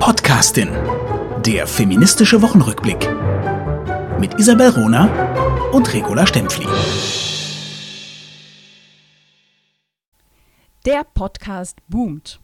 Podcastin. Der feministische Wochenrückblick. Mit Isabel Rona und Regula Stempfli. Der Podcast boomt.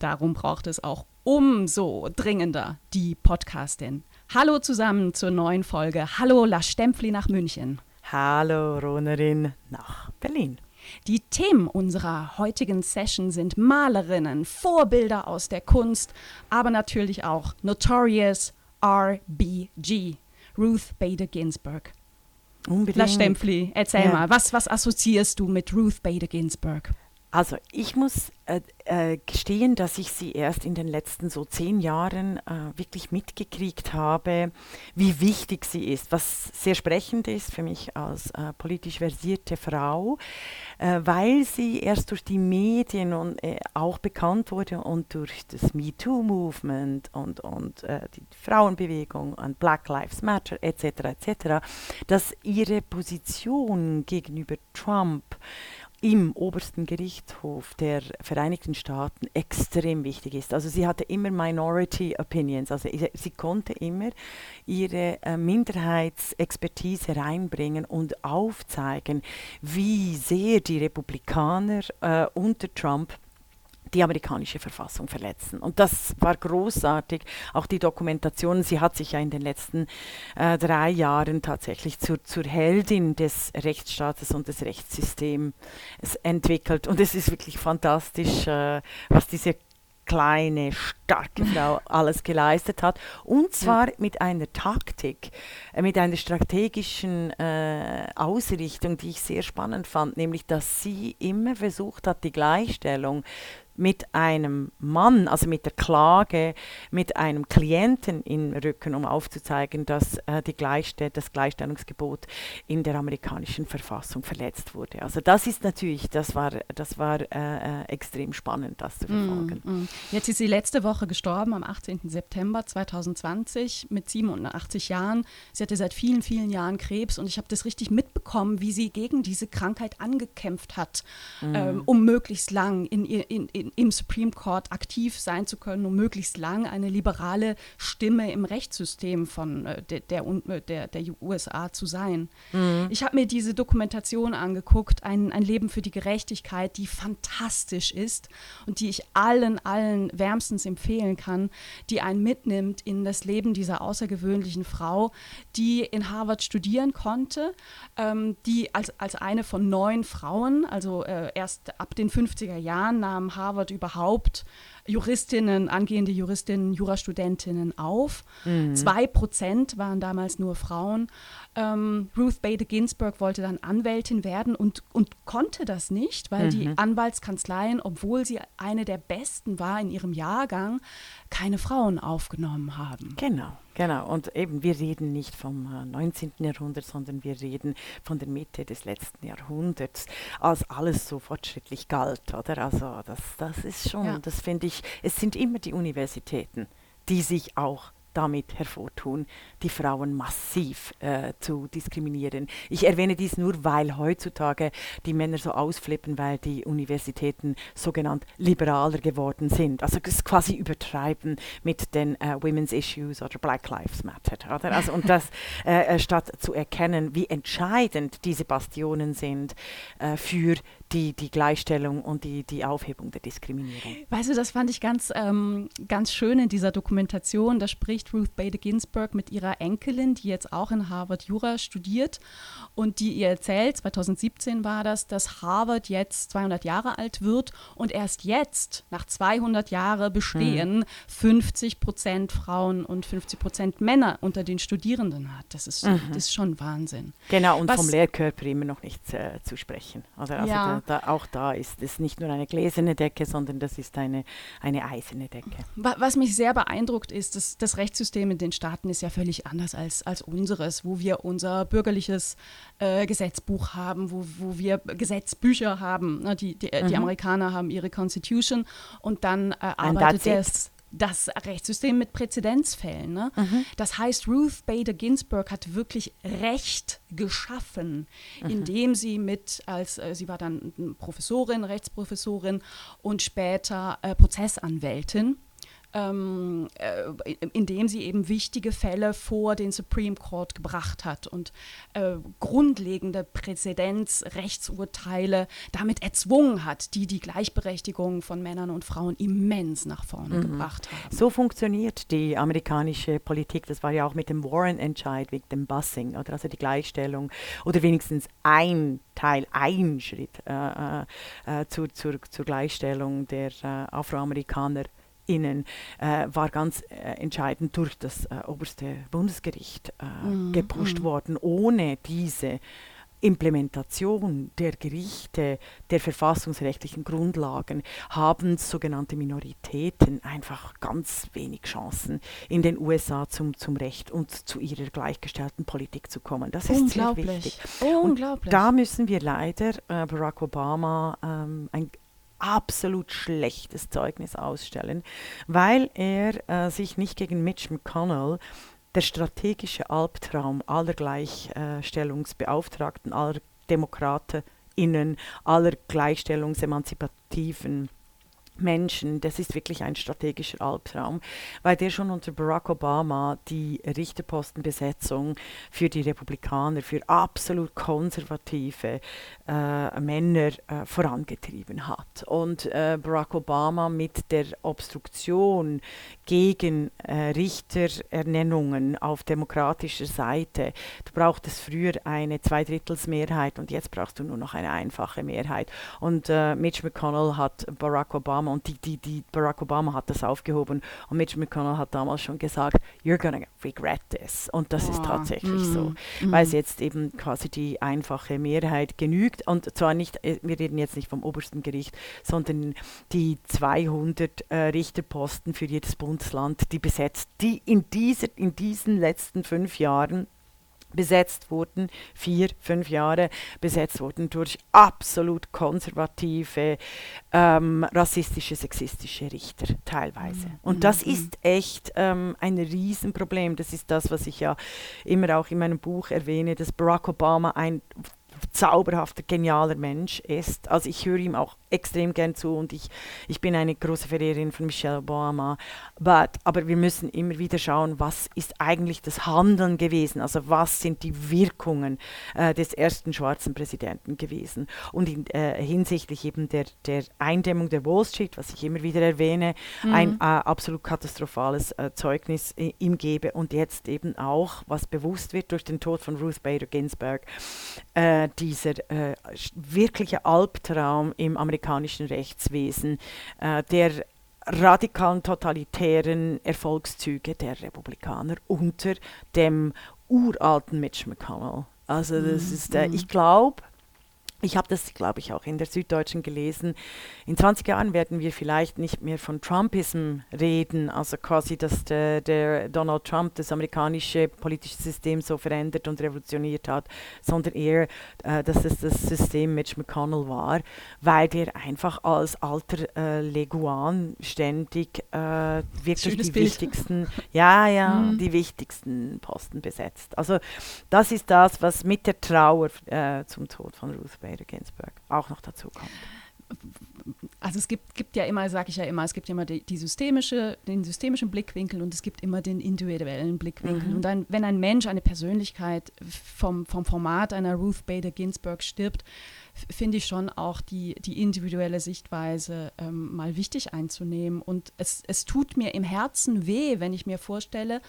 Darum braucht es auch umso dringender die Podcastin. Hallo zusammen zur neuen Folge. Hallo La Stempfli nach München. Hallo Ronerin nach Berlin. Die Themen unserer heutigen Session sind Malerinnen, Vorbilder aus der Kunst, aber natürlich auch Notorious RBG, Ruth Bader Ginsburg. Unbedingt. La Stempfli, erzähl Ja. mal, was, was assoziierst du mit Ruth Bader Ginsburg? Also ich muss äh, äh, gestehen, dass ich sie erst in den letzten so zehn Jahren äh, wirklich mitgekriegt habe, wie wichtig sie ist, was sehr sprechend ist für mich als äh, politisch versierte Frau, äh, weil sie erst durch die Medien und, äh, auch bekannt wurde und durch das MeToo-Movement und, und die Frauenbewegung und Black Lives Matter etc. etc., dass ihre Position gegenüber Trump im obersten Gerichtshof der Vereinigten Staaten extrem wichtig ist. Also sie hatte immer Minority Opinions, also sie konnte immer ihre äh, Minderheitsexpertise reinbringen und aufzeigen, wie sehr die Republikaner äh, unter Trump die amerikanische Verfassung verletzen. Und das war großartig. Auch die Dokumentation, sie hat sich ja in den letzten äh, drei Jahren tatsächlich zur, zur Heldin des Rechtsstaates und des Rechtssystems entwickelt. Und es ist wirklich fantastisch, äh, was diese kleine, starke Frau alles geleistet hat. Und zwar mit einer Taktik, äh, mit einer strategischen äh, Ausrichtung, die ich sehr spannend fand, nämlich dass sie immer versucht hat, die Gleichstellung mit einem Mann, also mit der Klage, mit einem Klienten im Rücken, um aufzuzeigen, dass äh, die Gleichstell das Gleichstellungsgebot in der amerikanischen Verfassung verletzt wurde. Also das ist natürlich, das war, das war äh, äh, extrem spannend, das zu verfolgen. Mm, mm. Jetzt ist sie letzte Woche gestorben, am 18. September 2020 mit 87 Jahren. Sie hatte seit vielen, vielen Jahren Krebs und ich habe das richtig mitbekommen, wie sie gegen diese Krankheit angekämpft hat, ähm, um möglichst lang in, ihr- in, in, im Supreme Court aktiv sein zu können, um möglichst lang eine liberale Stimme im Rechtssystem von äh, der, der, äh, der, der USA zu sein. Ich habe mir diese Dokumentation angeguckt, ein, ein Leben für die Gerechtigkeit, die fantastisch ist und die ich allen, allen wärmstens empfehlen kann, die einen mitnimmt in das Leben dieser außergewöhnlichen Frau, die in Harvard studieren konnte, ähm, die als, als eine von neun Frauen, also äh, erst ab den 50er Jahren nahm Harvard überhaupt Juristinnen, angehende Juristinnen, Jurastudentinnen auf. Zwei Prozent waren damals nur Frauen. Ähm, Ruth Bader Ginsburg wollte dann Anwältin werden und, und konnte das nicht, weil die Anwaltskanzleien, obwohl sie eine der besten war in ihrem Jahrgang, keine Frauen aufgenommen haben. Genau, genau. Und eben, wir reden nicht vom äh, 19. Jahrhundert, sondern wir reden von der Mitte des letzten Jahrhunderts, als alles so fortschrittlich galt, oder? Also das, das ist schon, Ja. das finde ich, es sind immer die Universitäten, die sich auch damit hervortun, die Frauen massiv äh, zu diskriminieren. Ich erwähne dies nur, weil heutzutage die Männer so ausflippen, weil die Universitäten sogenannt liberaler geworden sind. Also es quasi übertreiben mit den äh, Women's Issues oder Black Lives Matter. Oder? Also, und das äh, äh, statt zu erkennen, wie entscheidend diese Bastionen sind äh, für die, die Gleichstellung und die, die Aufhebung der Diskriminierung. Weißt du, das fand ich ganz, ähm, ganz schön in dieser Dokumentation. Da spricht Ruth Bader Ginsburg mit ihrer Enkelin, die jetzt auch in Harvard Jura studiert und die ihr erzählt, 2017 war das, dass Harvard jetzt 200 Jahre alt wird und erst jetzt, nach 200 Jahren Bestehen, 50 Prozent Frauen und 50 Prozent Männer unter den Studierenden hat. Das ist, das ist schon Wahnsinn. Genau, und Was- vom Lehrkörper immer noch nicht äh, zu sprechen. Oder? Also Ja. Da, da, auch da ist es nicht nur eine gläserne Decke, sondern das ist eine, eine eiserne Decke. Wa- Was mich sehr beeindruckt ist, dass das Rechtssystem in den Staaten ist ja völlig anders als, als unseres, wo wir unser bürgerliches äh, Gesetzbuch haben, wo, wo wir Gesetzbücher haben. Die, die, die Amerikaner haben ihre Constitution und dann äh, arbeitet das das Rechtssystem mit Präzedenzfällen. Ne? Das heißt, Ruth Bader Ginsburg hat wirklich Recht geschaffen, indem sie mit, als äh, sie war dann Professorin, Rechtsprofessorin und später äh, Prozessanwältin ähm, äh, indem sie eben wichtige Fälle vor den Supreme Court gebracht hat und äh, grundlegende Präzedenzrechtsurteile damit erzwungen hat, die die Gleichberechtigung von Männern und Frauen immens nach vorne mhm. gebracht haben. So funktioniert die amerikanische Politik. Das war ja auch mit dem Warren-Entscheid wegen dem Busing, oder also die Gleichstellung oder wenigstens ein Teil, ein Schritt äh, äh, äh zu, zur, zur Gleichstellung der äh, Afroamerikaner Innen äh, war ganz äh, entscheidend durch das äh, oberste Bundesgericht äh, mm, gepusht mm. worden. Ohne diese Implementation der Gerichte, der verfassungsrechtlichen Grundlagen haben sogenannte Minoritäten einfach ganz wenig Chancen, in den USA zum, zum Recht und zu ihrer gleichgestellten Politik zu kommen. Das ist sehr wichtig. Unglaublich. Und da müssen wir leider äh, Barack Obama ähm, ein absolut schlechtes Zeugnis ausstellen, weil er äh, sich nicht gegen Mitch McConnell der strategische Albtraum aller Gleichstellungsbeauftragten, aller DemokratInnen, aller gleichstellungsemanzipativen Menschen, das ist wirklich ein strategischer Albtraum, weil der schon unter Barack Obama die Richterpostenbesetzung für die Republikaner, für absolut konservative äh, Männer äh, vorangetrieben hat. Und äh, Barack Obama mit der Obstruktion gegen äh, Richterernennungen auf demokratischer Seite, du brauchtest früher eine Zweidrittelsmehrheit und jetzt brauchst du nur noch eine einfache Mehrheit. Und äh, Mitch McConnell hat Barack Obama und die, die, die Barack Obama hat das aufgehoben und Mitch McConnell hat damals schon gesagt, you're gonna regret this. Und das oh. ist tatsächlich mm. so, mm. weil es jetzt eben quasi die einfache Mehrheit genügt und zwar nicht, äh, wir reden jetzt nicht vom obersten Gericht, sondern die 200 äh, Richterposten für jedes Bundesland, die besetzt, die in, dieser, in diesen letzten fünf Jahren besetzt wurden, vier, fünf Jahre besetzt wurden durch absolut konservative, ähm, rassistische, sexistische Richter teilweise. Mhm. Und das mhm. ist echt ähm, ein Riesenproblem. Das ist das, was ich ja immer auch in meinem Buch erwähne, dass Barack Obama ein zauberhafter, genialer Mensch ist. Also ich höre ihm auch extrem gern zu und ich, ich bin eine große Verehrerin von Michelle Obama. But, aber wir müssen immer wieder schauen, was ist eigentlich das Handeln gewesen, also was sind die Wirkungen äh, des ersten schwarzen Präsidenten gewesen. Und in, äh, hinsichtlich eben der, der Eindämmung der Wall Street, was ich immer wieder erwähne, mhm. ein äh, absolut katastrophales äh, Zeugnis äh, ihm gebe und jetzt eben auch, was bewusst wird durch den Tod von Ruth Bader Ginsburg, äh, dieser wirkliche Albtraum im amerikanischen amerikanischen Rechtswesen, äh, der radikalen totalitären Erfolgszüge der Republikaner unter dem uralten Mitch McConnell. Also das mhm. ist, äh, ich glaube, ich habe das, glaube ich, auch in der Süddeutschen gelesen. In 20 Jahren werden wir vielleicht nicht mehr von Trumpism reden, also quasi, dass der, der, Donald Trump das amerikanische politische System so verändert und revolutioniert hat, sondern eher, äh, dass es das System Mitch McConnell war, weil der einfach als alter äh, Leguan ständig äh, wirklich Schönes die Bild. wichtigsten, ja, ja, mhm. die wichtigsten Posten besetzt. Also das ist das, was mit der Trauer äh, zum Tod von Ruth Bader Ginsburg auch noch dazu kommt? Also es gibt, gibt ja immer, sage ich ja immer, es gibt immer die, die, systemische, den systemischen Blickwinkel und es gibt immer den individuellen Blickwinkel. Mhm. Und ein, wenn ein Mensch, eine Persönlichkeit vom, vom Format einer Ruth Bader Ginsburg stirbt, finde ich schon auch die, die individuelle Sichtweise ähm, mal wichtig einzunehmen. Und es, es tut mir im Herzen weh, wenn ich mir vorstelle,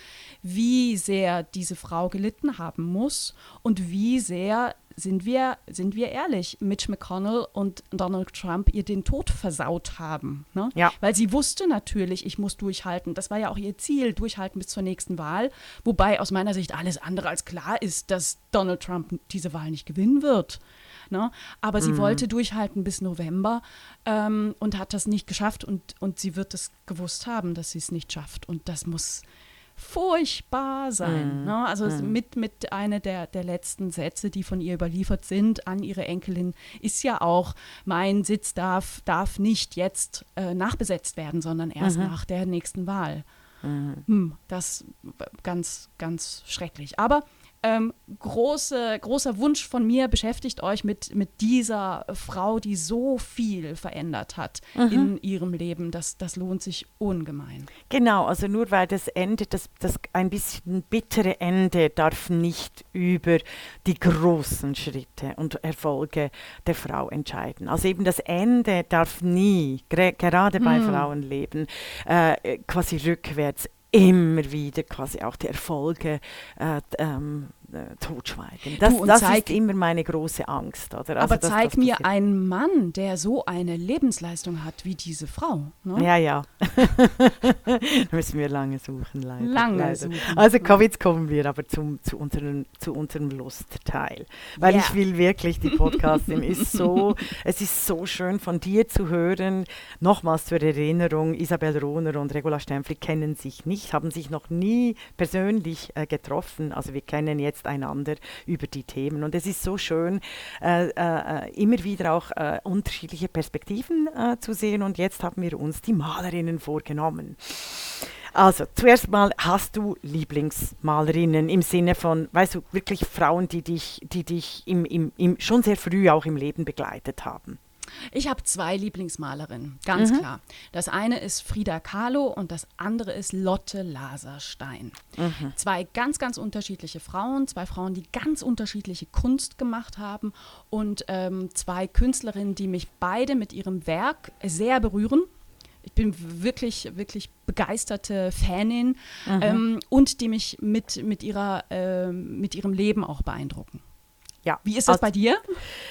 wie sehr diese Frau gelitten haben muss und wie sehr sind wir, sind wir ehrlich, Mitch McConnell und Donald Trump ihr den Tod versaut haben. Ne? Ja. Weil sie wusste natürlich, ich muss durchhalten. Das war ja auch ihr Ziel, durchhalten bis zur nächsten Wahl. Wobei aus meiner Sicht alles andere als klar ist, dass Donald Trump diese Wahl nicht gewinnen wird. Ne? Aber sie mhm. wollte durchhalten bis November ähm, und hat das nicht geschafft und, und sie wird es gewusst haben, dass sie es nicht schafft. Und das muss, furchtbar sein. Mm. Ne? Also mm. mit, mit einer der, der letzten Sätze, die von ihr überliefert sind an ihre Enkelin, ist ja auch, mein Sitz darf, darf nicht jetzt äh, nachbesetzt werden, sondern erst mhm. nach der nächsten Wahl. Mhm. Hm, das ganz, ganz schrecklich. Aber ähm, große, großer Wunsch von mir, beschäftigt euch mit, mit dieser Frau, die so viel verändert hat mhm. in ihrem Leben. Das, das lohnt sich ungemein. Genau, also nur weil das Ende, das, das ein bisschen bittere Ende darf nicht über die großen Schritte und Erfolge der Frau entscheiden. Also eben das Ende darf nie, gerade bei mhm. Frauenleben, äh, quasi rückwärts immer wieder quasi auch die Erfolge äh, ähm, äh, totschweigen. Das, du, das ist immer meine große Angst. Oder? Also aber das, zeig das mir einen Mann, der so eine Lebensleistung hat wie diese Frau. Ne? Ja, ja. da müssen wir lange suchen, leider. Lange leider. suchen. Also komm, jetzt kommen wir aber zum, zu, unserem, zu unserem Lustteil. Weil yeah. ich will wirklich, die Podcastin ist so, es ist so schön von dir zu hören. Nochmals zur Erinnerung, Isabel Rohner und Regula Stempfli kennen sich nicht, haben sich noch nie persönlich äh, getroffen. Also wir kennen jetzt jetzt einander über die Themen. Und es ist so schön, äh, äh, immer wieder auch äh, unterschiedliche Perspektiven äh, zu sehen. Und jetzt haben wir uns die Malerinnen vorgenommen. Also, zuerst mal, hast du Lieblingsmalerinnen im Sinne von, weißt du, wirklich Frauen, die dich, die dich im, im, im, schon sehr früh auch im Leben begleitet haben? Ich habe zwei Lieblingsmalerinnen, ganz mhm. klar. Das eine ist Frida Kahlo und das andere ist Lotte Laserstein. Mhm. Zwei ganz, ganz unterschiedliche Frauen, zwei Frauen, die ganz unterschiedliche Kunst gemacht haben und ähm, zwei Künstlerinnen, die mich beide mit ihrem Werk sehr berühren. Ich bin wirklich, wirklich begeisterte Fanin mhm. ähm, und die mich mit, mit, ihrer, äh, mit ihrem Leben auch beeindrucken. Ja. Wie ist das also, bei dir?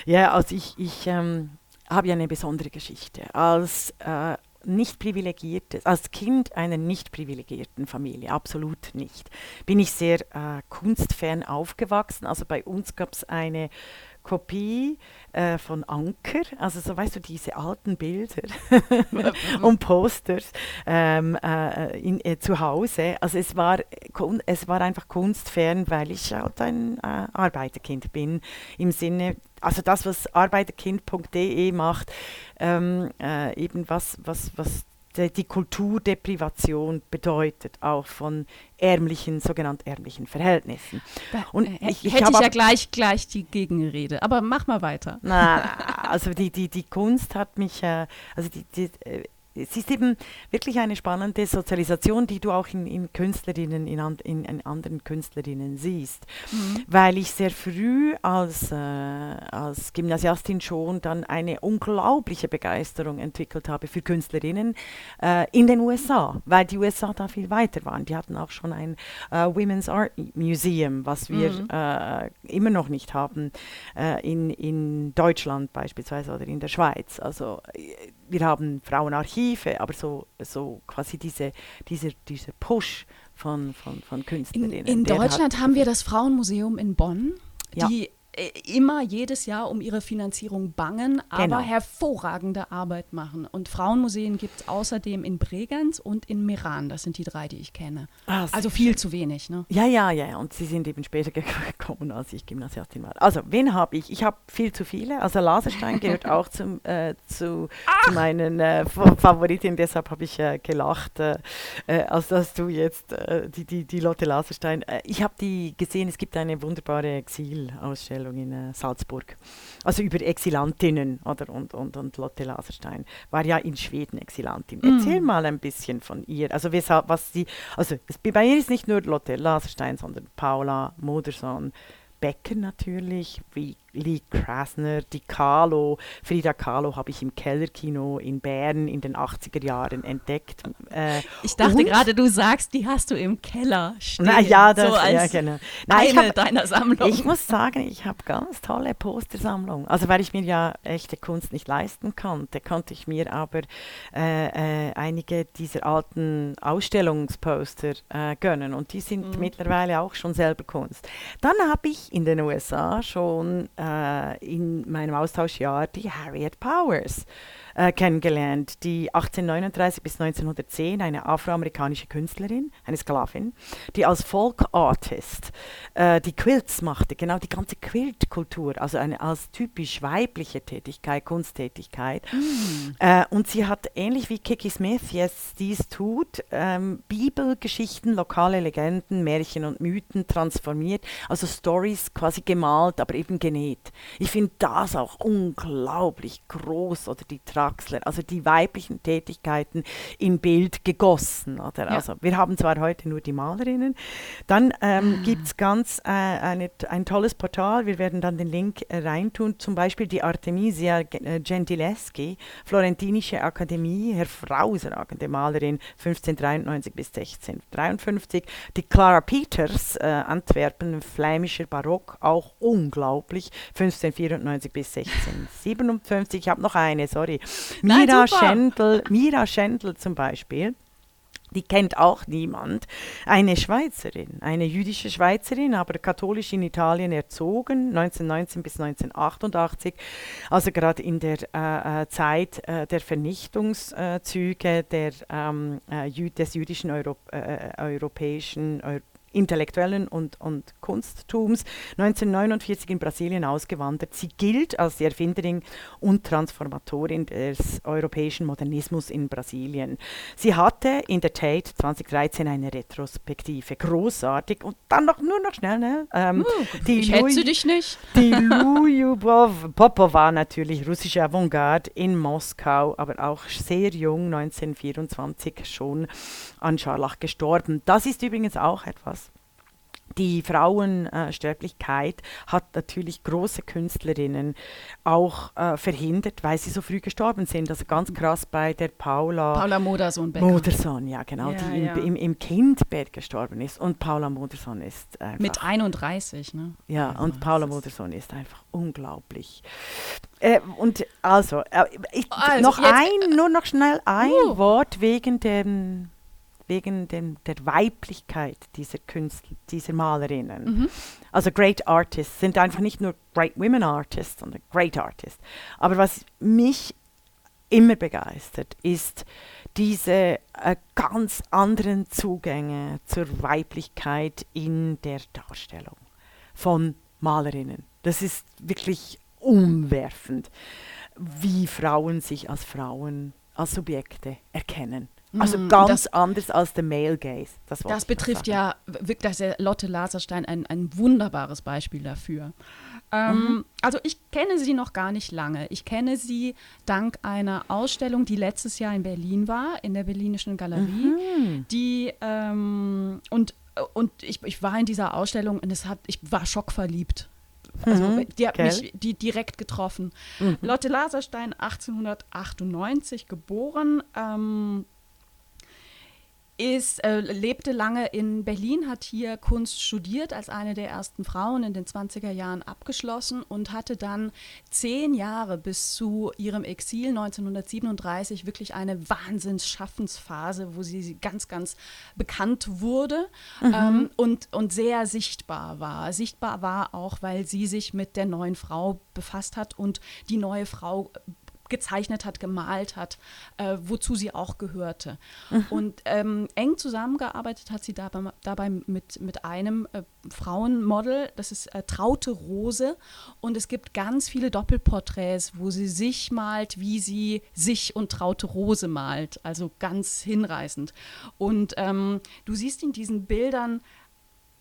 Ja, also ich, ich ähm, habe ja eine besondere Geschichte. Als äh, nicht privilegiertes, als Kind einer nicht privilegierten Familie, absolut nicht, bin ich sehr äh, kunstfern aufgewachsen. Also bei uns gab es eine Kopie äh, von Anker, also so weißt du, diese alten Bilder und Posters ähm, äh, in, äh, zu Hause. Also es war, es war einfach kunstfern, weil ich halt ein äh, Arbeiterkind bin, im Sinne, also das, was arbeiterkind.de macht, ähm, äh, eben was, was, was die Kulturdeprivation bedeutet, auch von ärmlichen, sogenannt ärmlichen Verhältnissen. Und äh, ich, ich hätte ich ja gleich, gleich die Gegenrede, aber mach mal weiter. Na, also die, die, die Kunst hat mich, äh, also die, die äh, es ist eben wirklich eine spannende Sozialisation, die du auch in, in Künstlerinnen, in, in, in, anderen Künstlerinnen siehst. Mhm. Weil ich sehr früh als, äh, als Gymnasiastin schon dann eine unglaubliche Begeisterung entwickelt habe für Künstlerinnen äh, in den USA, weil die USA da viel weiter waren. Die hatten auch schon ein äh, Women's Art Museum, was wir mhm. Äh, immer noch nicht haben äh, in, in Deutschland beispielsweise oder in der Schweiz. Also äh, wir haben Frauenarchive, aber so, so quasi diese, diese, dieser Push von, von, von Künstlerinnen. In, in Deutschland haben wir das Frauenmuseum in Bonn, ja. die immer jedes Jahr um ihre Finanzierung bangen, aber genau. hervorragende Arbeit machen. Und Frauenmuseen gibt es außerdem in Bregenz und in Meran. Das sind die drei, die ich kenne. Ah, also viel schön. zu wenig. Ne? Ja, ja, ja. Und sie sind eben später gekommen, als ich Gymnasiastin war. Also, wen habe ich? Ich habe viel zu viele. Also Laserstein gehört auch zum, äh, zu, ah! zu, meinen äh, Favoritinnen. Deshalb habe ich äh, gelacht, äh, äh, als dass du jetzt die, die, die Lotte Laserstein. ich habe die gesehen, es gibt eine wunderbare Exilausstellung Ausstellung in äh, Salzburg. Also über Exilantinnen oder und, und, und Lotte Laserstein war ja in Schweden Exilantin. Mm. Erzähl mal ein bisschen von ihr. Also weshalb, was sie, also es, bei ihr ist nicht nur Lotte Laserstein, sondern Paula Modersohn, Becker natürlich, wie Lee Krasner, die Kahlo. Frida Kahlo habe ich im Kellerkino in Bern in den 80er Jahren entdeckt. Äh, ich dachte gerade, du sagst, die hast du im Keller stehen. Na ja, das, so ja, genau. Nein, eine hab, deiner Sammlung. Ich muss sagen, ich habe ganz tolle Postersammlungen. Also weil ich mir ja echte Kunst nicht leisten konnte, konnte ich mir aber äh, äh, einige dieser alten Ausstellungsposter äh, gönnen und die sind mhm. mittlerweile auch schon selber Kunst. Dann habe ich in den USA schon in meinem Austauschjahr die Harriet Powers äh, kennengelernt, die 1839 bis 1910 eine afroamerikanische Künstlerin, eine Sklavin, die als Folk Artist äh, die Quilts machte, genau die ganze Quiltkultur, also eine als typisch weibliche Tätigkeit, Kunsttätigkeit. Mm. Äh, und sie hat ähnlich wie Kiki Smith jetzt dies tut, ähm, Bibelgeschichten, lokale Legenden, Märchen und Mythen transformiert, also Stories quasi gemalt, aber eben genäht. Ich finde das auch unglaublich groß oder die Tra Draxler, also die weiblichen Tätigkeiten im Bild gegossen. Oder? Ja. Also wir haben zwar heute nur die Malerinnen, dann ähm, ah. gibt es ganz äh, eine, ein tolles Portal, wir werden dann den Link äh, reintun, zum Beispiel die Artemisia äh, Gentileschi, Florentinische Akademie, hervorragende Malerin, 1593 bis 1653, die Clara Peters, äh, Antwerpen, flämischer Barock, auch unglaublich, 1594 bis 1657. Ich habe noch eine, sorry, Mira, Schendl, Mira Schendl zum Beispiel, die kennt auch niemand. Eine Schweizerin, eine jüdische Schweizerin, aber katholisch in Italien erzogen, 1919 bis 1988, also gerade in der äh, äh, Zeit äh, der Vernichtungszüge der, ähm, äh, des jüdischen Euro, äh, europäischen Euro Intellektuellen und, und Kunsttums, 1949 in Brasilien ausgewandert. Sie gilt als die Erfinderin und Transformatorin des europäischen Modernismus in Brasilien. Sie hatte in der Tate 2013 eine Retrospektive, großartig. Und dann noch nur noch schnell, ne? Ähm, uh, die ich Louis, dich nicht. Die Lyubov Popova natürlich, russische Avantgarde in Moskau, aber auch sehr jung, 1924 schon an Scharlach gestorben. Das ist übrigens auch etwas, die Frauensterblichkeit hat natürlich große Künstlerinnen auch äh, verhindert, weil sie so früh gestorben sind. Also ganz krass bei der Paula. Paula Modersohn. Modersohn, ja genau, ja, die ja. Im, im, im, Kindbett gestorben ist. Und Paula Modersohn ist einfach. Mit 31, ne? Ja, also, und Paula Modersohn ist einfach unglaublich. Äh, und also, äh, ich, also noch ein, nur noch schnell ein uh. Wort wegen dem wegen dem, der Weiblichkeit dieser Künstler, dieser Malerinnen. Mhm. Also Great Artists sind einfach nicht nur Great Women Artists, sondern Great Artists. Aber was mich immer begeistert, ist diese äh, ganz anderen Zugänge zur Weiblichkeit in der Darstellung von Malerinnen. Das ist wirklich umwerfend, wie Frauen sich als Frauen, als Subjekte erkennen. Also mm, ganz das, anders als der Male Gaze. Das, das betrifft ja wirklich das Lotte Laserstein ein, ein wunderbares Beispiel dafür. Ähm, mhm. Also ich kenne sie noch gar nicht lange. Ich kenne sie dank einer Ausstellung, die letztes Jahr in Berlin war, in der Berlinischen Galerie. Mhm. Die ähm, und und ich, ich war in dieser Ausstellung und es hat, ich war schockverliebt. Also mhm, die hat okay. mich die direkt getroffen. Mhm. Lotte Laserstein, 1898 geboren. Ähm, ist, äh, lebte lange in Berlin, hat hier Kunst studiert, als eine der ersten Frauen in den 20er Jahren abgeschlossen und hatte dann zehn Jahre bis zu ihrem Exil 1937 wirklich eine Wahnsinnsschaffensphase, wo sie ganz, ganz bekannt wurde mhm. ähm, und, und sehr sichtbar war. Sichtbar war auch, weil sie sich mit der neuen Frau befasst hat und die neue Frau gezeichnet hat, gemalt hat, äh, wozu sie auch gehörte. Mhm. Und ähm, eng zusammengearbeitet hat sie dabei, dabei mit, mit einem äh, Frauenmodel, das ist äh, Traute Rose. Und es gibt ganz viele Doppelporträts, wo sie sich malt, wie sie sich und Traute Rose malt. Also ganz hinreißend. Und ähm, du siehst in diesen Bildern,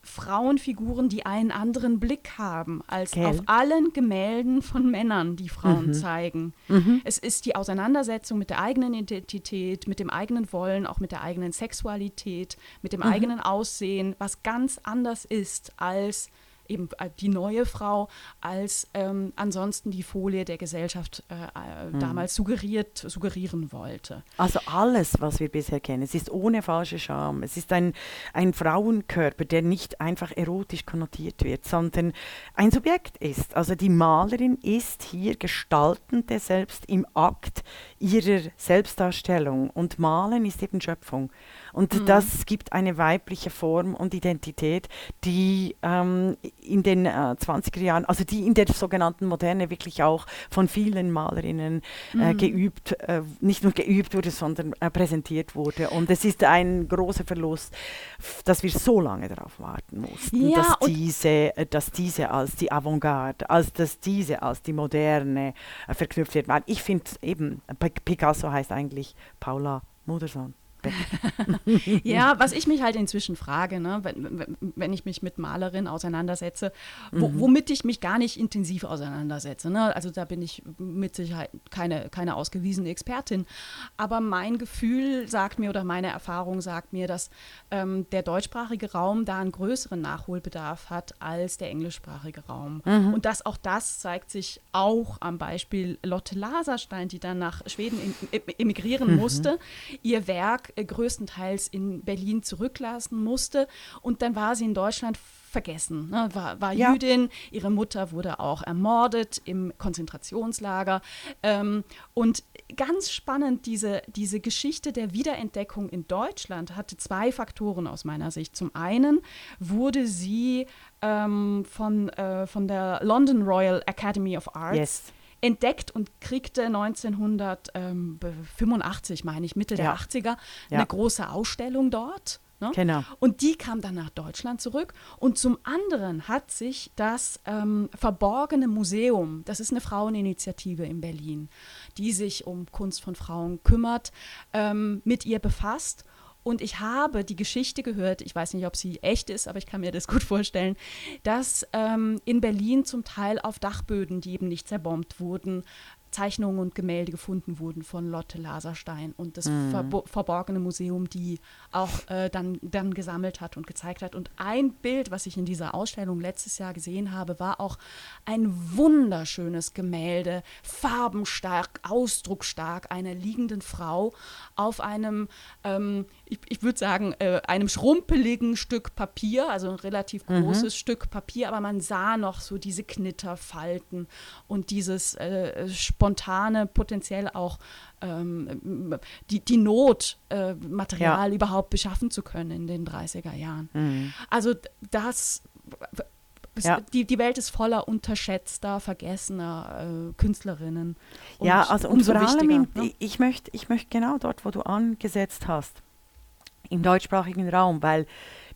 Frauenfiguren, die einen anderen Blick haben als Gell? auf allen Gemälden von Männern, die Frauen mhm. zeigen. Mhm. Es ist die Auseinandersetzung mit der eigenen Identität, mit dem eigenen Wollen, auch mit der eigenen Sexualität, mit dem mhm. eigenen Aussehen, was ganz anders ist als eben äh, die neue Frau, als ähm, ansonsten die Folie der Gesellschaft äh, mhm. damals suggeriert, suggerieren wollte. Also alles, was wir bisher kennen, es ist ohne falsche Scham. Es ist ein, ein Frauenkörper, der nicht einfach erotisch konnotiert wird, sondern ein Subjekt ist. Also die Malerin ist hier gestaltende selbst im Akt ihrer Selbstdarstellung. Und Malen ist eben Schöpfung. Und mhm. das gibt eine weibliche Form und Identität, die ähm, in den äh, 20er Jahren, also die in der sogenannten Moderne wirklich auch von vielen Malerinnen äh, mhm. geübt, äh, nicht nur geübt wurde, sondern äh, präsentiert wurde. Und es ist ein großer Verlust, dass wir so lange darauf warten mussten, ja, dass, diese, äh, dass diese als die Avantgarde, als dass diese als die Moderne äh, verknüpft wird. Ich finde eben, Picasso heißt eigentlich Paula Modersohn. ja, was ich mich halt inzwischen frage, ne, wenn, wenn ich mich mit Malerinnen auseinandersetze, wo, mhm. womit ich mich gar nicht intensiv auseinandersetze. Ne? Also da bin ich mit Sicherheit keine, keine ausgewiesene Expertin. Aber mein Gefühl sagt mir oder meine Erfahrung sagt mir, dass ähm, der deutschsprachige Raum da einen größeren Nachholbedarf hat als der englischsprachige Raum. Mhm. Und dass auch das zeigt sich auch am Beispiel Lotte Laserstein, die dann nach Schweden emigrieren mhm. musste. Ihr Werk äh, größtenteils in Berlin zurücklassen musste. Und dann war sie in Deutschland vergessen. Ne? War, war ja. Jüdin, ihre Mutter wurde auch ermordet im Konzentrationslager. Ähm, und ganz spannend, diese, diese Geschichte der Wiederentdeckung in Deutschland hatte zwei Faktoren aus meiner Sicht. Zum einen wurde sie ähm, von, äh, von der London Royal Academy of Arts yes entdeckt und kriegte 1985, meine ich, Mitte ja. der 80er, eine große Ausstellung dort. Ne? Genau. Und die kam dann nach Deutschland zurück. Und zum anderen hat sich das ähm, Verborgene Museum, das ist eine Fraueninitiative in Berlin, die sich um Kunst von Frauen kümmert, ähm, mit ihr befasst und ich habe die Geschichte gehört, ich weiß nicht, ob sie echt ist, aber ich kann mir das gut vorstellen, dass ähm, in Berlin zum Teil auf Dachböden, die eben nicht zerbombt wurden, Zeichnungen und Gemälde gefunden wurden von Lotte Laserstein und das mhm. Verbo verborgene Museum, die auch äh, dann, dann gesammelt hat und gezeigt hat. Und ein Bild, was ich in dieser Ausstellung letztes Jahr gesehen habe, war auch ein wunderschönes Gemälde, farbenstark, ausdrucksstark, einer liegenden Frau auf einem, ähm, ich, ich würde sagen, äh, einem schrumpeligen Stück Papier, also ein relativ mhm. großes Stück Papier, aber man sah noch so diese Knitterfalten und dieses äh, spontane, potenziell auch ähm, die, die Not, äh, Material ja. überhaupt beschaffen zu können in den 30er Jahren. Mhm. Also das ja. die, die Welt ist voller unterschätzter, vergessener äh, Künstlerinnen. ja, also und vor allem, im, ne? ich möchte ich möcht genau dort, wo du angesetzt hast, im deutschsprachigen Raum, weil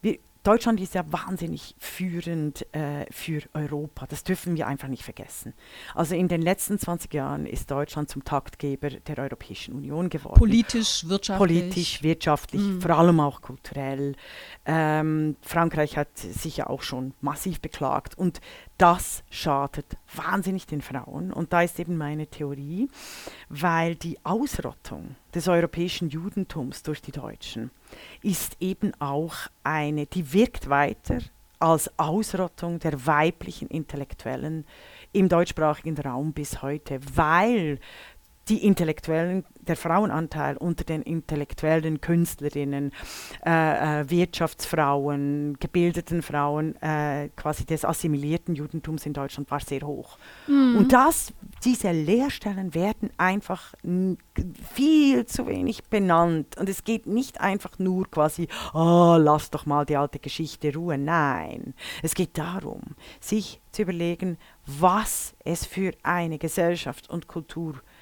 wir, Deutschland ist ja wahnsinnig führend äh, für Europa. Das dürfen wir einfach nicht vergessen. Also in den letzten 20 Jahren ist Deutschland zum Taktgeber der Europäischen Union geworden. Politisch, wirtschaftlich. Politisch, wirtschaftlich, mhm. vor allem auch kulturell. Ähm, Frankreich hat sich ja auch schon massiv beklagt und das schadet wahnsinnig den Frauen. Und da ist eben meine Theorie, weil die Ausrottung des europäischen Judentums durch die Deutschen ist eben auch eine, die wirkt weiter als Ausrottung der weiblichen Intellektuellen im deutschsprachigen Raum bis heute, weil die Intellektuellen, der Frauenanteil unter den intellektuellen Künstlerinnen, äh, äh, Wirtschaftsfrauen, gebildeten Frauen, äh, quasi des assimilierten Judentums in Deutschland war sehr hoch. Mhm. Und das, diese Lehrstellen werden einfach viel zu wenig benannt. Und es geht nicht einfach nur quasi, oh, lass doch mal die alte Geschichte ruhen. Nein, es geht darum, sich zu überlegen, was es für eine Gesellschaft und Kultur gibt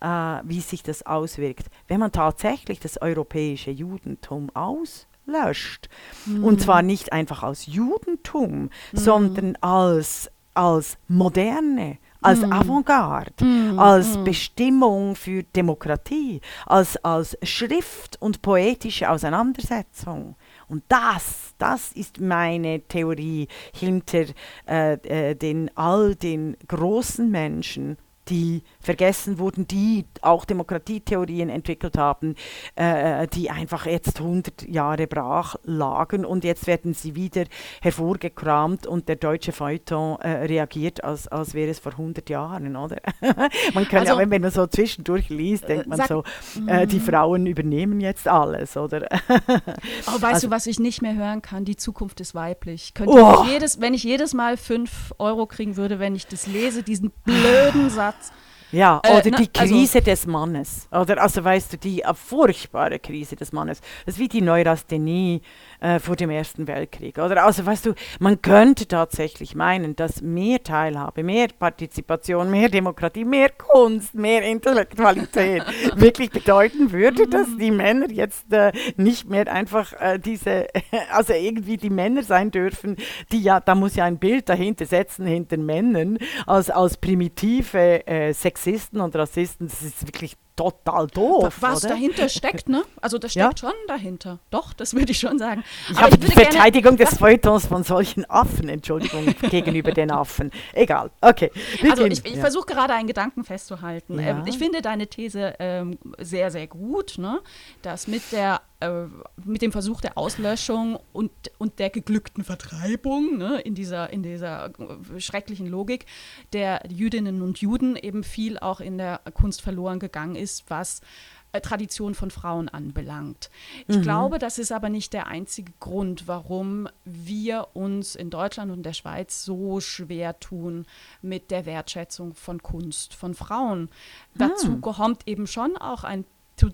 wie sich das auswirkt, wenn man tatsächlich das europäische Judentum auslöscht. Mhm. Und zwar nicht einfach als Judentum, mhm. sondern als, als moderne, als mm. Avantgarde, mm. als mm. Bestimmung für Demokratie, als, als Schrift und poetische Auseinandersetzung. Und das, das ist meine Theorie hinter äh, äh, den, all den großen Menschen, die vergessen wurden, die auch Demokratietheorien entwickelt haben, äh, die einfach jetzt 100 Jahre brach lagen und jetzt werden sie wieder hervorgekramt und der deutsche Feuilleton äh, reagiert, als, als wäre es vor 100 Jahren, oder? man kann also, ja, wenn man so zwischendurch liest, denkt man sag, so, äh, die mhm. Frauen übernehmen jetzt alles, oder? oh, weißt also, du, was ich nicht mehr hören kann? Die Zukunft ist weiblich. Könnte oh. jedes, wenn ich jedes Mal 5 Euro kriegen würde, wenn ich das lese, diesen blöden Satz, Ja, Äh, oder na, die also- Krise des Mannes. Oder also weißt du, die äh, furchtbare Krise des Mannes. Das ist wie die Neurasthenie äh, vor dem Ersten Weltkrieg. Oder also weißt du, man könnte tatsächlich meinen, dass mehr Teilhabe, mehr Partizipation, mehr Demokratie, mehr Kunst, mehr Intellektualität wirklich bedeuten würde, dass die Männer jetzt äh, nicht mehr einfach äh, diese, also irgendwie die Männer sein dürfen, die ja, da muss ja ein Bild dahinter setzen, hinter Männern, als, als primitive äh, Sexisten und Rassisten. Das ist wirklich total doof. Was oder? dahinter steckt, ne? Also das Ja. steckt schon dahinter. Doch, das würde ich schon sagen. Ich Aber habe die würde gerne- Verteidigung des Feuilletons von solchen Affen, Entschuldigung, gegenüber den Affen. Egal, okay. Also gehen- ich, ich ja. versuche gerade einen Gedanken festzuhalten. Ja. Ähm, ich finde deine These ähm, sehr, sehr gut, ne? dass mit, der, äh, mit dem Versuch der Auslöschung und, und der geglückten Vertreibung ne? in, dieser, in dieser schrecklichen Logik der Jüdinnen und Juden eben viel auch in der Kunst verloren gegangen ist, was äh, Tradition von Frauen anbelangt. Ich glaube, das ist aber nicht der einzige Grund, warum wir uns in Deutschland und der Schweiz so schwer tun mit der Wertschätzung von Kunst von Frauen. Dazu kommt eben schon auch ein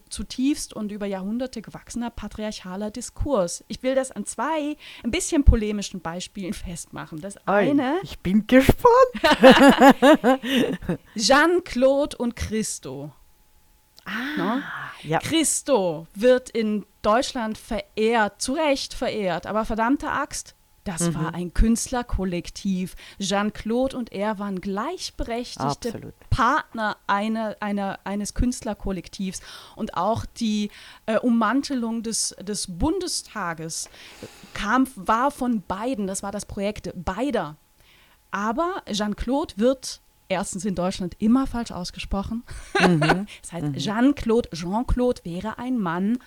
zutiefst und über Jahrhunderte gewachsener patriarchaler Diskurs. Ich will das an zwei ein bisschen polemischen Beispielen festmachen. Das Ei, eine, Ich bin gespannt. Jean-Claude und Christo. Ah, Ja. Christo wird in Deutschland verehrt, zu Recht verehrt, aber verdammte Axt, das war ein Künstlerkollektiv. Jean-Claude und er waren gleichberechtigte Absolut. Partner einer, einer, eines Künstlerkollektivs. Und auch die äh, Ummantelung des, des Bundestages kam, war von beiden, das war das Projekt beider. Aber Jean-Claude wird erstens in Deutschland immer falsch ausgesprochen. das heißt, Jean-Claude, Jean-Claude wäre ein Mann.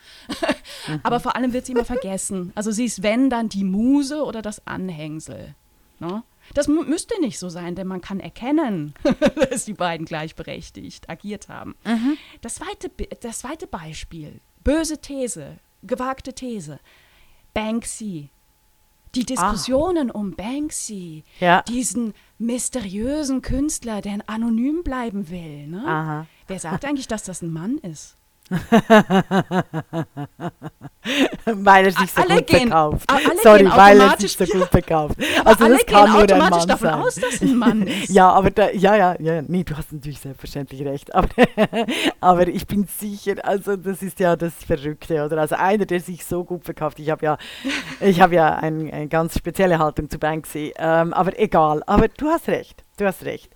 Aber vor allem wird sie immer vergessen. Also sie ist, wenn, dann die Muse oder das Anhängsel. Ne? Das müsste nicht so sein, denn man kann erkennen, dass die beiden gleichberechtigt agiert haben. Das, zweite, das zweite Beispiel, böse These, gewagte These, Banksy. Die Diskussionen um Banksy, Ja. diesen mysteriösen Künstler, der anonym bleiben will. Ne? Wer sagt eigentlich, dass das ein Mann ist? weil er sich so Alle gut gehen- verkauft. Sorry, weil er sich so gut verkauft. Also das kann nur ein Mann davon sein. aus, dass ein Mann ist. Ja, aber da, ja, ja, ja, nee, du hast natürlich selbstverständlich recht. Aber, aber ich bin sicher, also das ist ja das Verrückte, oder? Also einer, der sich so gut verkauft. Ich habe ja, ich habe ja ein, eine ganz spezielle Haltung zu Banksy. Ähm, aber egal. Aber du hast recht. Du hast recht.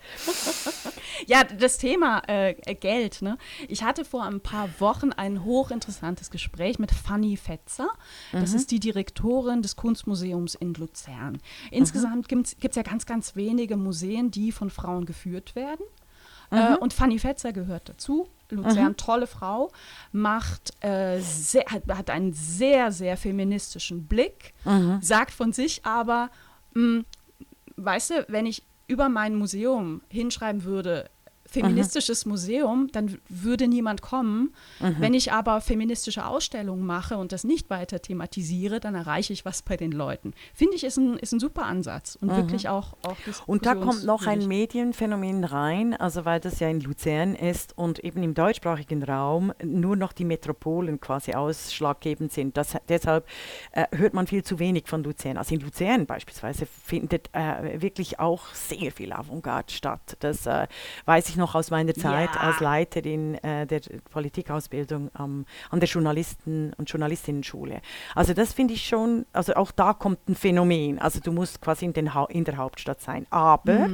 Ja, das Thema äh, Geld. Ne? Ich hatte vor ein paar Wochen ein hochinteressantes Gespräch mit Fanny Fetzer. Das ist die Direktorin des Kunstmuseums in Luzern. Insgesamt gibt es ja ganz, ganz wenige Museen, die von Frauen geführt werden. Äh, und Fanny Fetzer gehört dazu. Luzern, tolle Frau, macht äh, sehr, hat, hat einen sehr, sehr feministischen Blick, sagt von sich aber, mh, weißt du, wenn ich über mein Museum hinschreiben würde, feministisches Museum, dann würde niemand kommen. Wenn ich aber feministische Ausstellungen mache und das nicht weiter thematisiere, dann erreiche ich was bei den Leuten. Finde ich, ist ein, ist ein super Ansatz und wirklich auch, auch Und da kommt noch ein. Medienphänomen rein, also weil das ja in Luzern ist und eben im deutschsprachigen Raum nur noch die Metropolen quasi ausschlaggebend sind. Das, deshalb äh, hört man viel zu wenig von Luzern. Also in Luzern beispielsweise findet äh, wirklich auch sehr viel Avantgarde statt. Das äh, weiß ich noch aus meiner Zeit Ja. als Leiterin äh, der Politikausbildung am, an der Journalisten- und Journalistinnenschule. Also das finde ich schon, also auch da kommt ein Phänomen. Also du musst quasi in, den ha in der Hauptstadt sein. Aber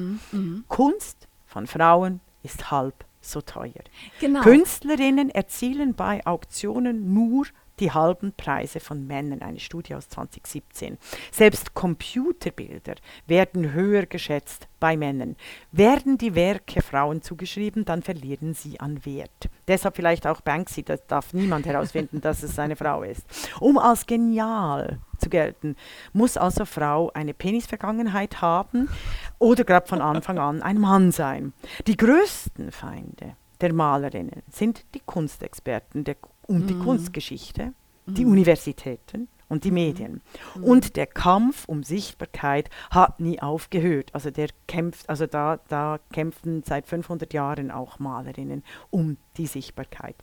Kunst von Frauen ist halb so teuer. Genau. Künstlerinnen erzielen bei Auktionen nur die halben Preise von Männern, eine Studie aus 2017. Selbst Computerbilder werden höher geschätzt bei Männern. Werden die Werke Frauen zugeschrieben, dann verlieren sie an Wert. Deshalb vielleicht auch Banksy, das darf niemand herausfinden, dass es eine Frau ist. Um als genial zu gelten, muss also Frau eine Penisvergangenheit haben oder gerade von Anfang an ein Mann sein. Die größten Feinde der Malerinnen sind die Kunstexperten der, und die Kunstgeschichte, die Universitäten und die Medien. Mhm. Und der Kampf um Sichtbarkeit hat nie aufgehört. Also der kämpft, also da, da kämpfen seit 500 Jahren auch Malerinnen um die Sichtbarkeit.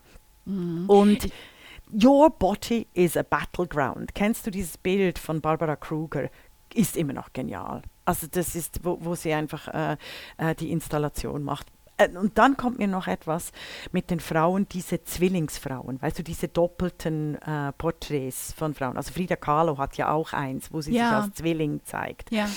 Mhm. Und Your Body is a Battleground. Kennst du dieses Bild von Barbara Kruger? Ist immer noch genial. Also das ist, wo, wo sie einfach äh, äh, die Installation macht. Äh, und dann kommt mir noch etwas mit den Frauen, diese Zwillingsfrauen, weißt du, diese doppelten äh, Porträts von Frauen. Also Frida Kahlo hat ja auch eins, wo sie ja. sich als Zwilling zeigt. Ja.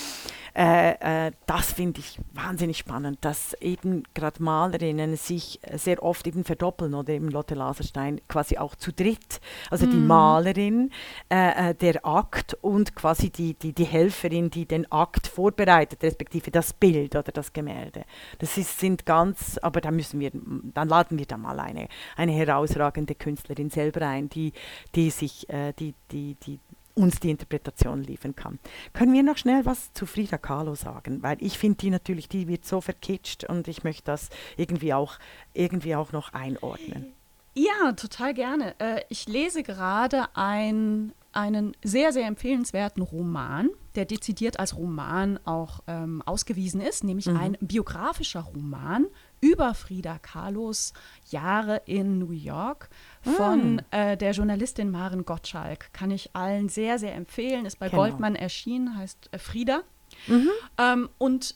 Äh, äh, das finde ich wahnsinnig spannend, dass eben gerade Malerinnen sich sehr oft eben verdoppeln oder eben Lotte Laserstein quasi auch zu dritt. Also mm. die mhm. Malerin, äh, der Akt und quasi die, die, die Helferin, die den Akt vorbereitet, respektive das Bild oder das Gemälde. Das ist, sind ganz, aber da müssen wir, dann laden wir da mal eine, eine herausragende Künstlerin selber ein, die, die sich, äh, die, die, die uns die Interpretation liefern kann. Können wir noch schnell was zu Frida Kahlo sagen? Weil ich finde die natürlich, die wird so verkitscht und ich möchte das irgendwie auch, irgendwie auch noch einordnen. Ja, total gerne. Äh, ich lese gerade ein, einen sehr, sehr empfehlenswerten Roman, der dezidiert als Roman auch ähm, ausgewiesen ist, nämlich mhm. ein biografischer Roman über Frida Kahlos Jahre in New York von mm. äh, der Journalistin Maren Gottschalk. Kann ich allen sehr, sehr empfehlen. Ist bei genau. Goldmann erschienen, heißt äh, Frida. Mhm. Ähm, und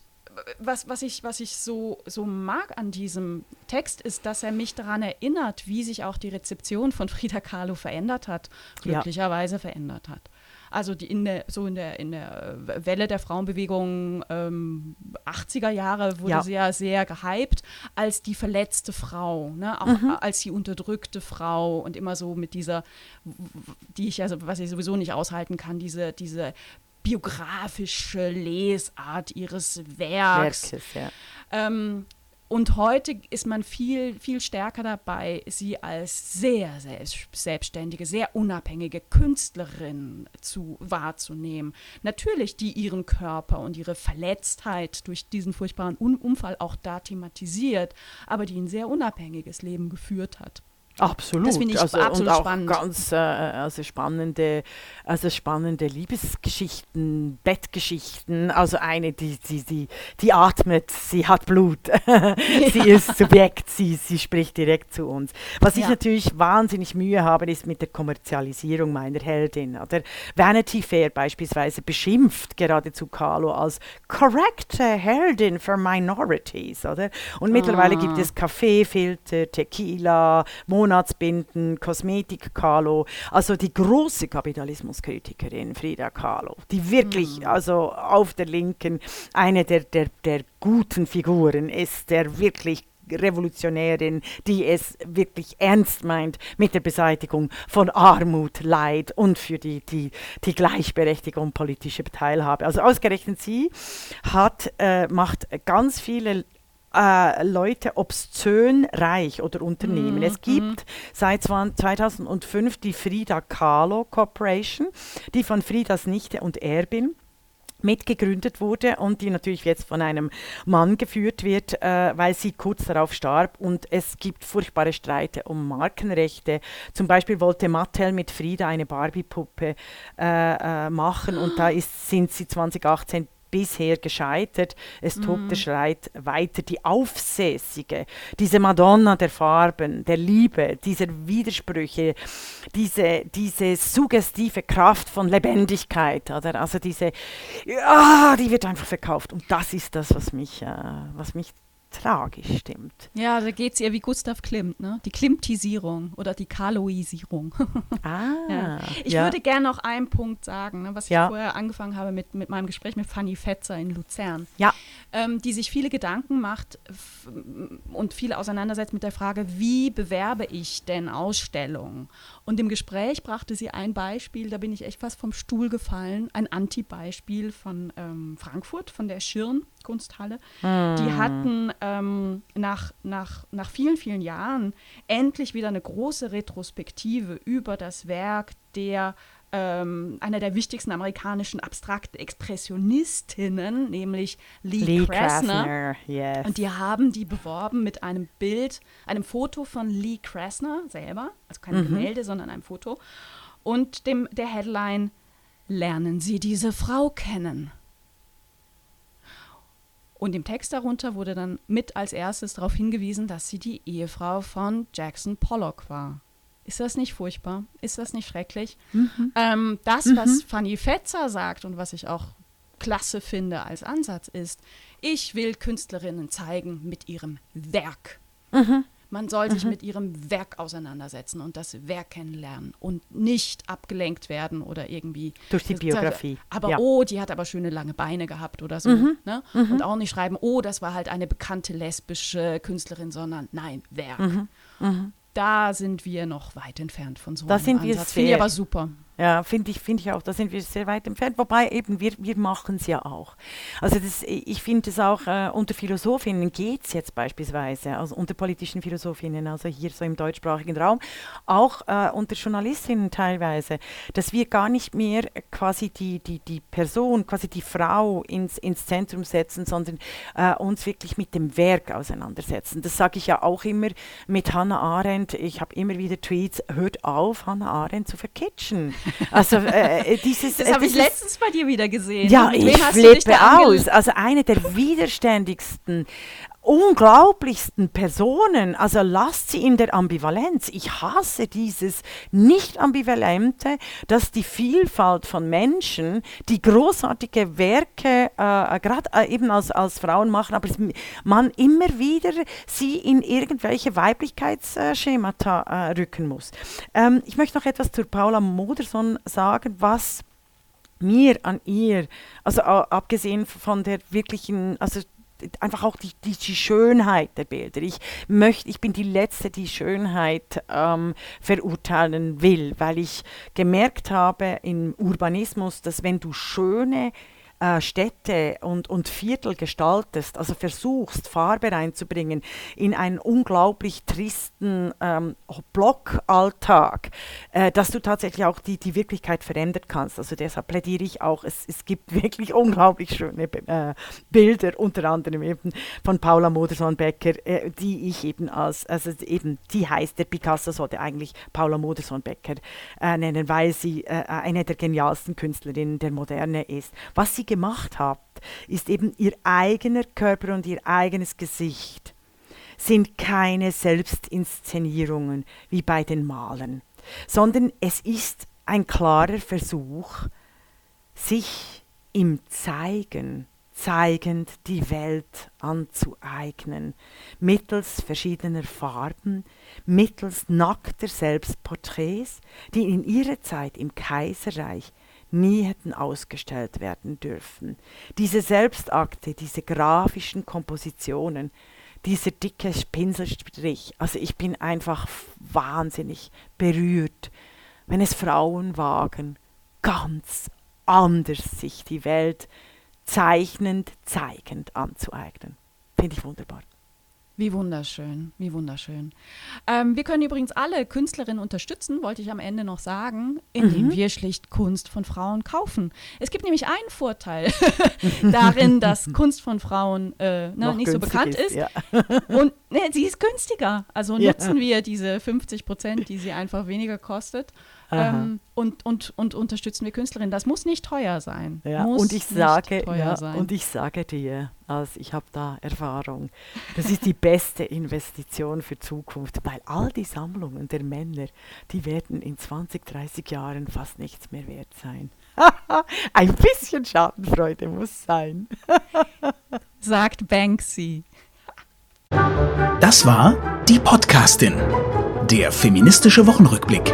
was, was, ich, was ich so, so mag an diesem Text, ist, dass er mich daran erinnert, wie sich auch die Rezeption von Frida Kahlo verändert hat, glücklicherweise ja. verändert hat. Also die in der, so in der, in der Welle der Frauenbewegung ähm, 80er Jahre wurde ja. sie ja sehr gehypt als die verletzte Frau, ne? auch mhm. als die unterdrückte Frau und immer so mit dieser, die ich also, was ich sowieso nicht aushalten kann, diese, diese biografische Lesart ihres Werks. Werkes, ja. ähm, und heute ist man viel, viel stärker dabei, sie als sehr, sehr selbstständige, sehr unabhängige Künstlerin zu, wahrzunehmen. Natürlich, die ihren Körper und ihre Verletztheit durch diesen furchtbaren Unfall auch da thematisiert, aber die ein sehr unabhängiges Leben geführt hat. Absolut. Das finde ich also, absolut und auch spannend. Ganz äh, also spannende, also spannende Liebesgeschichten, Bettgeschichten. Also eine, die, die, die, die atmet, sie hat Blut, sie ist Subjekt, sie, sie spricht direkt zu uns. Was ja. ich natürlich wahnsinnig Mühe habe, ist mit der Kommerzialisierung meiner Heldin. Oder Vanity Fair beispielsweise beschimpft geradezu Carlo als korrekte Heldin für Minorities. Oder? Und mittlerweile gibt ah. es Kaffeefilter, Tequila, Mon Monatsbinden, Kosmetik Kahlo, also die große Kapitalismuskritikerin Frida Kahlo, die wirklich mhm. also auf der Linken eine der, der, der guten Figuren ist, der wirklich Revolutionärin, die es wirklich ernst meint mit der Beseitigung von Armut, Leid und für die, die, die Gleichberechtigung politische Teilhabe. Also ausgerechnet sie hat, äh, macht ganz viele äh, Leute obszön reich oder Unternehmen. Mm, es gibt mm. seit 2005 die Frida Kahlo Corporation, die von Fridas Nichte und Erbin mitgegründet wurde und die natürlich jetzt von einem Mann geführt wird, äh, weil sie kurz darauf starb und es gibt furchtbare Streite um Markenrechte. Zum Beispiel wollte Mattel mit Frida eine Barbie-Puppe äh, äh, machen und da ist, sind sie 2018 bisher gescheitert. Es tobt der mhm. Schreit weiter. Die Aufsässige, diese Madonna der Farben, der Liebe, dieser Widersprüche, diese, diese suggestive Kraft von Lebendigkeit, oder? Also diese, ja, die wird einfach verkauft. Und das ist das, was mich, äh, was mich tragisch stimmt. Ja, da geht es eher wie Gustav Klimt, ne? Die Klimtisierung oder die Kaloisierung. ah. ja. Ich ja. würde gerne noch einen Punkt sagen, ne, was ich ja. vorher angefangen habe mit, mit meinem Gespräch mit Fanny Fetzer in Luzern. Ja. Ähm, die sich viele Gedanken macht und viel auseinandersetzt mit der Frage, wie bewerbe ich denn Ausstellungen? Und im Gespräch brachte sie ein Beispiel, da bin ich echt fast vom Stuhl gefallen, ein Anti-Beispiel von ähm, Frankfurt, von der Schirn Kunsthalle. Mm. Die hatten ähm, nach, nach, nach vielen, vielen Jahren endlich wieder eine große Retrospektive über das Werk der ähm, einer der wichtigsten amerikanischen abstrakten Expressionistinnen, nämlich Lee, Lee Krasner. Krasner yes. Und die haben die beworben mit einem Bild, einem Foto von Lee Krasner selber, also kein mhm. Gemälde, sondern einem Foto. und dem, der Headline Lernen Sie diese Frau kennen. Und im Text darunter wurde dann mit als erstes darauf hingewiesen, dass sie die Ehefrau von Jackson Pollock war. Ist das nicht furchtbar? Ist das nicht schrecklich? Mhm. Ähm, das, mhm. was Fanny Fetzer sagt und was ich auch klasse finde als Ansatz ist, ich will Künstlerinnen zeigen mit ihrem Werk. Mhm. Man soll sich mhm. mit ihrem Werk auseinandersetzen und das Werk kennenlernen und nicht abgelenkt werden oder irgendwie. Durch die Biografie. Aber ja. oh, die hat aber schöne lange Beine gehabt oder so. Mhm. Ne? Mhm. Und auch nicht schreiben, oh, das war halt eine bekannte lesbische Künstlerin, sondern nein, Werk. Mhm. Da sind wir noch weit entfernt von so da einem sind Ansatz. Finde ich aber super. Ja, finde ich, find ich auch, da sind wir sehr weit entfernt. Wobei eben, wir, wir machen es ja auch. Also das, ich finde es auch, äh, unter Philosophinnen geht es jetzt beispielsweise, also unter politischen Philosophinnen, also hier so im deutschsprachigen Raum, auch äh, unter Journalistinnen teilweise, dass wir gar nicht mehr quasi die, die, die Person, quasi die Frau ins, ins Zentrum setzen, sondern äh, uns wirklich mit dem Werk auseinandersetzen. Das sage ich ja auch immer mit Hannah Arendt. Ich habe immer wieder Tweets, hört auf, Hannah Arendt zu verkitschen. Also äh, äh, dieses. Das habe ich letztens bei dir wieder gesehen. Ja, ich flippe aus. Also eine der widerständigsten unglaublichsten Personen. Also lasst sie in der Ambivalenz. Ich hasse dieses Nicht-Ambivalente, dass die Vielfalt von Menschen, die großartige Werke, äh, gerade äh, eben als, als Frauen machen, aber man immer wieder sie in irgendwelche Weiblichkeitsschemata äh, rücken muss. Ähm, ich möchte noch etwas zur Paula Modersohn sagen, was mir an ihr, also abgesehen von der wirklichen, also einfach auch die, die, die, Schönheit der Bilder. Ich möchte, ich bin die Letzte, die Schönheit ähm, verurteilen will, weil ich gemerkt habe im Urbanismus, dass wenn du schöne äh, Städte und, und Viertel gestaltest, also versuchst, Farbe reinzubringen in einen unglaublich tristen ähm, Blockalltag, äh, dass du tatsächlich auch die, die Wirklichkeit verändern kannst. Also deshalb plädiere ich auch, es, es gibt wirklich unglaublich schöne äh, Bilder, unter anderem eben von Paula Modersohn-Becker, äh, die ich eben als, also eben, die heißt, der Picasso sollte eigentlich Paula Modersohn-Becker äh, nennen, weil sie äh, eine der genialsten Künstlerinnen der Moderne ist. Was sie gemacht habt, ist eben ihr eigener Körper und ihr eigenes Gesicht. Sind keine Selbstinszenierungen wie bei den Malern, sondern es ist ein klarer Versuch, sich im Zeigen, zeigend die Welt anzueignen, mittels verschiedener Farben, mittels nackter Selbstporträts, die in ihrer Zeit im Kaiserreich nie hätten ausgestellt werden dürfen. Diese Selbstakte, diese grafischen Kompositionen, dieser dicke Pinselstrich, also ich bin einfach wahnsinnig berührt, wenn es Frauen wagen, ganz anders sich die Welt zeichnend, zeigend anzueignen. Finde ich wunderbar. Wie wunderschön, wie wunderschön. Ähm, wir können übrigens alle Künstlerinnen unterstützen, wollte ich am Ende noch sagen, indem mhm. wir schlicht Kunst von Frauen kaufen. Es gibt nämlich einen Vorteil darin, dass Kunst von Frauen äh, ne, nicht so bekannt ist. ist. Ja. Und ne, sie ist günstiger. Also nutzen ja. wir diese 50 Prozent, die sie einfach weniger kostet ähm, und, und, und unterstützen wir Künstlerinnen. Das muss nicht teuer sein. Ja, und ich sage, ja, und ich sage dir, also ich habe da Erfahrung, das ist die beste Investition für Zukunft, weil all die Sammlungen der Männer, die werden in 20, 30 Jahren fast nichts mehr wert sein. Ein bisschen Schadenfreude muss sein. Sagt Banksy. Das war die Podcastin, der feministische Wochenrückblick